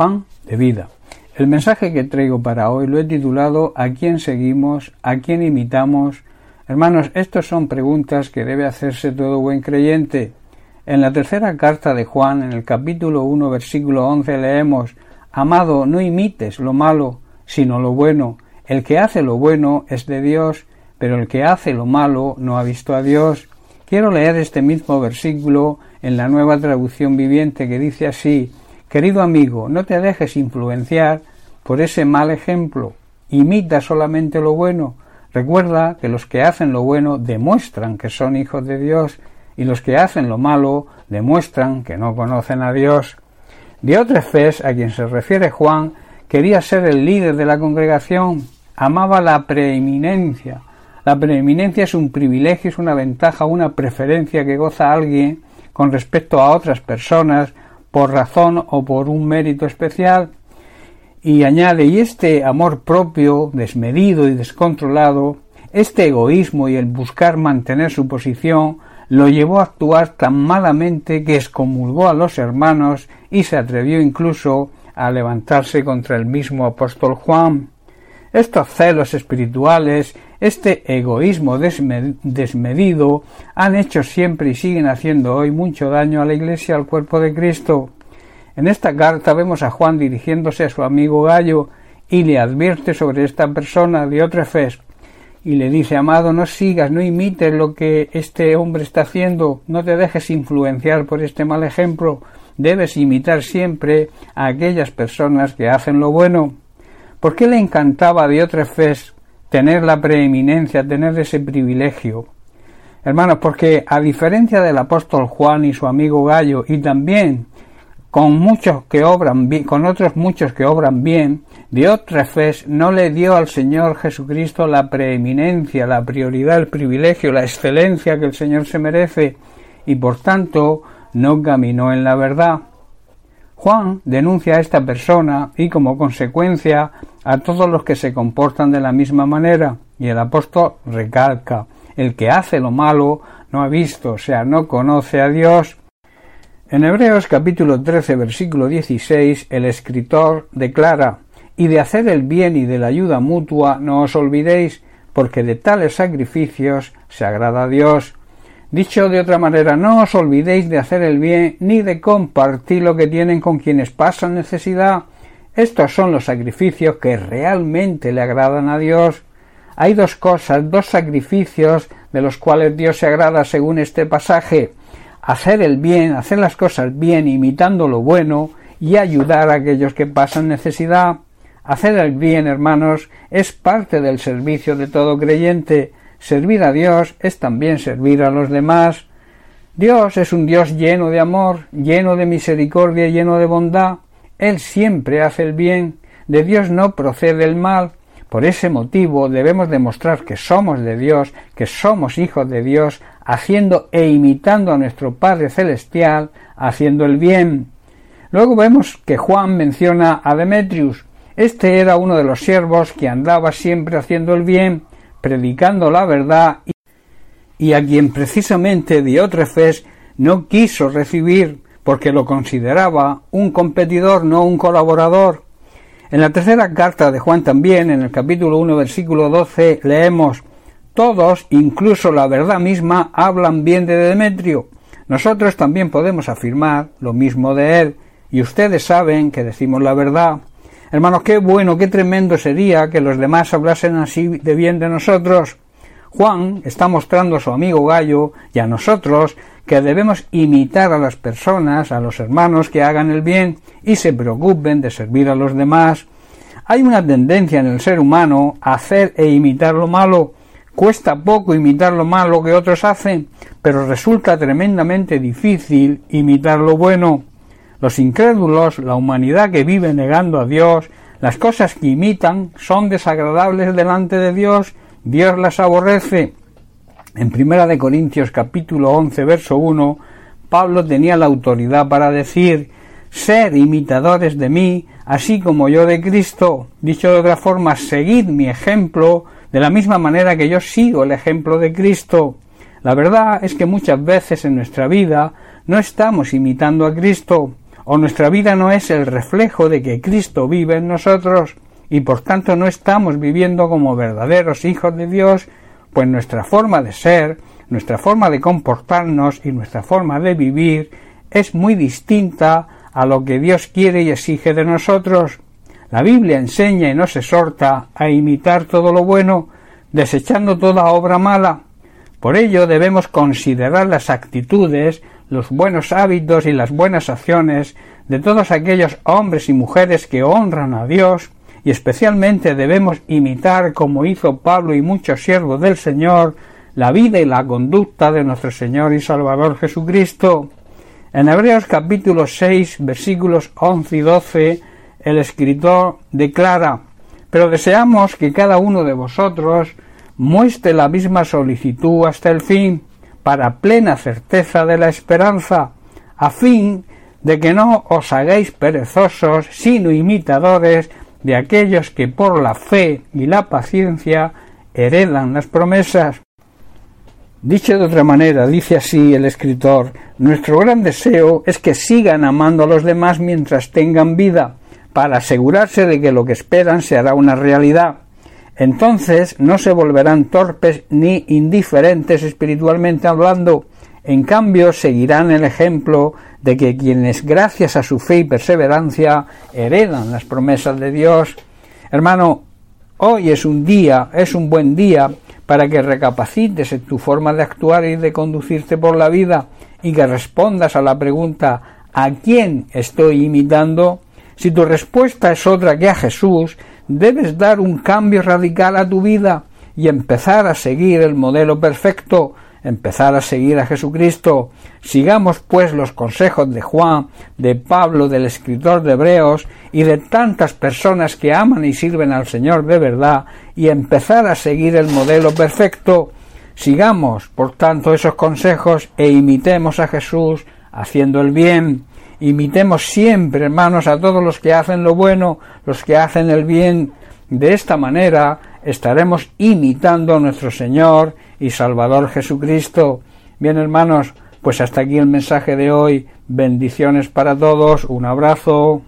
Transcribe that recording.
pan de vida. El mensaje que traigo para hoy lo he titulado ¿A quién seguimos? ¿A quién imitamos? Hermanos, estas son preguntas que debe hacerse todo buen creyente. En la tercera carta de Juan, en el capítulo 1, versículo 11, leemos Amado, no imites lo malo, sino lo bueno. El que hace lo bueno es de Dios, pero el que hace lo malo no ha visto a Dios. Quiero leer este mismo versículo en la nueva traducción viviente que dice así Querido amigo, no te dejes influenciar por ese mal ejemplo. Imita solamente lo bueno. Recuerda que los que hacen lo bueno demuestran que son hijos de Dios y los que hacen lo malo demuestran que no conocen a Dios. Diótrefes, a quien se refiere Juan, quería ser el líder de la congregación, amaba la preeminencia. La preeminencia es un privilegio, es una ventaja, una preferencia que goza alguien con respecto a otras personas por razón o por un mérito especial. Y añade, y este amor propio, desmedido y descontrolado, este egoísmo y el buscar mantener su posición, lo llevó a actuar tan malamente que excomulgó a los hermanos y se atrevió incluso a levantarse contra el mismo apóstol Juan. Estos celos espirituales, este egoísmo desmedido, han hecho siempre y siguen haciendo hoy mucho daño a la Iglesia, al cuerpo de Cristo. En esta carta vemos a Juan dirigiéndose a su amigo Gallo y le advierte sobre esta persona de otra fe y le dice, amado, no sigas, no imites lo que este hombre está haciendo, no te dejes influenciar por este mal ejemplo, debes imitar siempre a aquellas personas que hacen lo bueno. ¿Por qué le encantaba a Diótrefes tener la preeminencia, tener ese privilegio? Hermanos, porque a diferencia del apóstol Juan y su amigo Gallo, y también con muchos que obran bien, con otros muchos que obran bien, Diótrefes no le dio al Señor Jesucristo la preeminencia, la prioridad, el privilegio, la excelencia que el Señor se merece, y por tanto no caminó en la verdad. Juan denuncia a esta persona y como consecuencia a todos los que se comportan de la misma manera, y el apóstol recalca el que hace lo malo no ha visto, o sea, no conoce a Dios. En Hebreos capítulo 13 versículo 16 el escritor declara y de hacer el bien y de la ayuda mutua no os olvidéis, porque de tales sacrificios se agrada a Dios. Dicho de otra manera, no os olvidéis de hacer el bien ni de compartir lo que tienen con quienes pasan necesidad. Estos son los sacrificios que realmente le agradan a Dios. Hay dos cosas, dos sacrificios de los cuales Dios se agrada según este pasaje hacer el bien, hacer las cosas bien, imitando lo bueno y ayudar a aquellos que pasan necesidad. Hacer el bien, hermanos, es parte del servicio de todo creyente. Servir a Dios es también servir a los demás. Dios es un Dios lleno de amor, lleno de misericordia, lleno de bondad. Él siempre hace el bien. De Dios no procede el mal. Por ese motivo debemos demostrar que somos de Dios, que somos hijos de Dios, haciendo e imitando a nuestro Padre Celestial, haciendo el bien. Luego vemos que Juan menciona a Demetrius. Este era uno de los siervos que andaba siempre haciendo el bien, predicando la verdad y a quien precisamente Diótrefes no quiso recibir porque lo consideraba un competidor, no un colaborador. En la tercera carta de Juan también, en el capítulo 1, versículo 12, leemos todos, incluso la verdad misma, hablan bien de Demetrio. Nosotros también podemos afirmar lo mismo de él, y ustedes saben que decimos la verdad. Hermanos, qué bueno, qué tremendo sería que los demás hablasen así de bien de nosotros. Juan está mostrando a su amigo Gallo y a nosotros que debemos imitar a las personas, a los hermanos que hagan el bien y se preocupen de servir a los demás. Hay una tendencia en el ser humano a hacer e imitar lo malo, Cuesta poco imitar lo malo que otros hacen, pero resulta tremendamente difícil imitar lo bueno. Los incrédulos, la humanidad que vive negando a Dios, las cosas que imitan son desagradables delante de Dios, Dios las aborrece. En Primera de Corintios capítulo 11 verso 1, Pablo tenía la autoridad para decir, ser imitadores de mí, así como yo de Cristo. Dicho de otra forma, seguid mi ejemplo, de la misma manera que yo sigo el ejemplo de Cristo. La verdad es que muchas veces en nuestra vida no estamos imitando a Cristo, o nuestra vida no es el reflejo de que Cristo vive en nosotros y por tanto no estamos viviendo como verdaderos hijos de Dios, pues nuestra forma de ser, nuestra forma de comportarnos y nuestra forma de vivir es muy distinta a lo que Dios quiere y exige de nosotros. La Biblia enseña y nos exhorta a imitar todo lo bueno, desechando toda obra mala. Por ello debemos considerar las actitudes, los buenos hábitos y las buenas acciones de todos aquellos hombres y mujeres que honran a Dios, y especialmente debemos imitar, como hizo Pablo y muchos siervos del Señor, la vida y la conducta de nuestro Señor y Salvador Jesucristo. En Hebreos capítulo 6 versículos 11 y 12 el escritor declara Pero deseamos que cada uno de vosotros muestre la misma solicitud hasta el fin, para plena certeza de la esperanza, a fin de que no os hagáis perezosos, sino imitadores de aquellos que por la fe y la paciencia heredan las promesas. Dicho de otra manera, dice así el escritor, nuestro gran deseo es que sigan amando a los demás mientras tengan vida, para asegurarse de que lo que esperan se hará una realidad. Entonces no se volverán torpes ni indiferentes espiritualmente hablando, en cambio seguirán el ejemplo de que quienes gracias a su fe y perseverancia heredan las promesas de Dios. Hermano, hoy es un día, es un buen día para que recapacites en tu forma de actuar y de conducirte por la vida y que respondas a la pregunta ¿a quién estoy imitando? Si tu respuesta es otra que a Jesús, debes dar un cambio radical a tu vida y empezar a seguir el modelo perfecto, empezar a seguir a Jesucristo. Sigamos pues los consejos de Juan, de Pablo, del escritor de Hebreos y de tantas personas que aman y sirven al Señor de verdad y empezar a seguir el modelo perfecto. Sigamos, por tanto, esos consejos e imitemos a Jesús haciendo el bien. Imitemos siempre, hermanos, a todos los que hacen lo bueno, los que hacen el bien. De esta manera estaremos imitando a nuestro Señor y Salvador Jesucristo. Bien, hermanos, pues hasta aquí el mensaje de hoy. Bendiciones para todos. Un abrazo.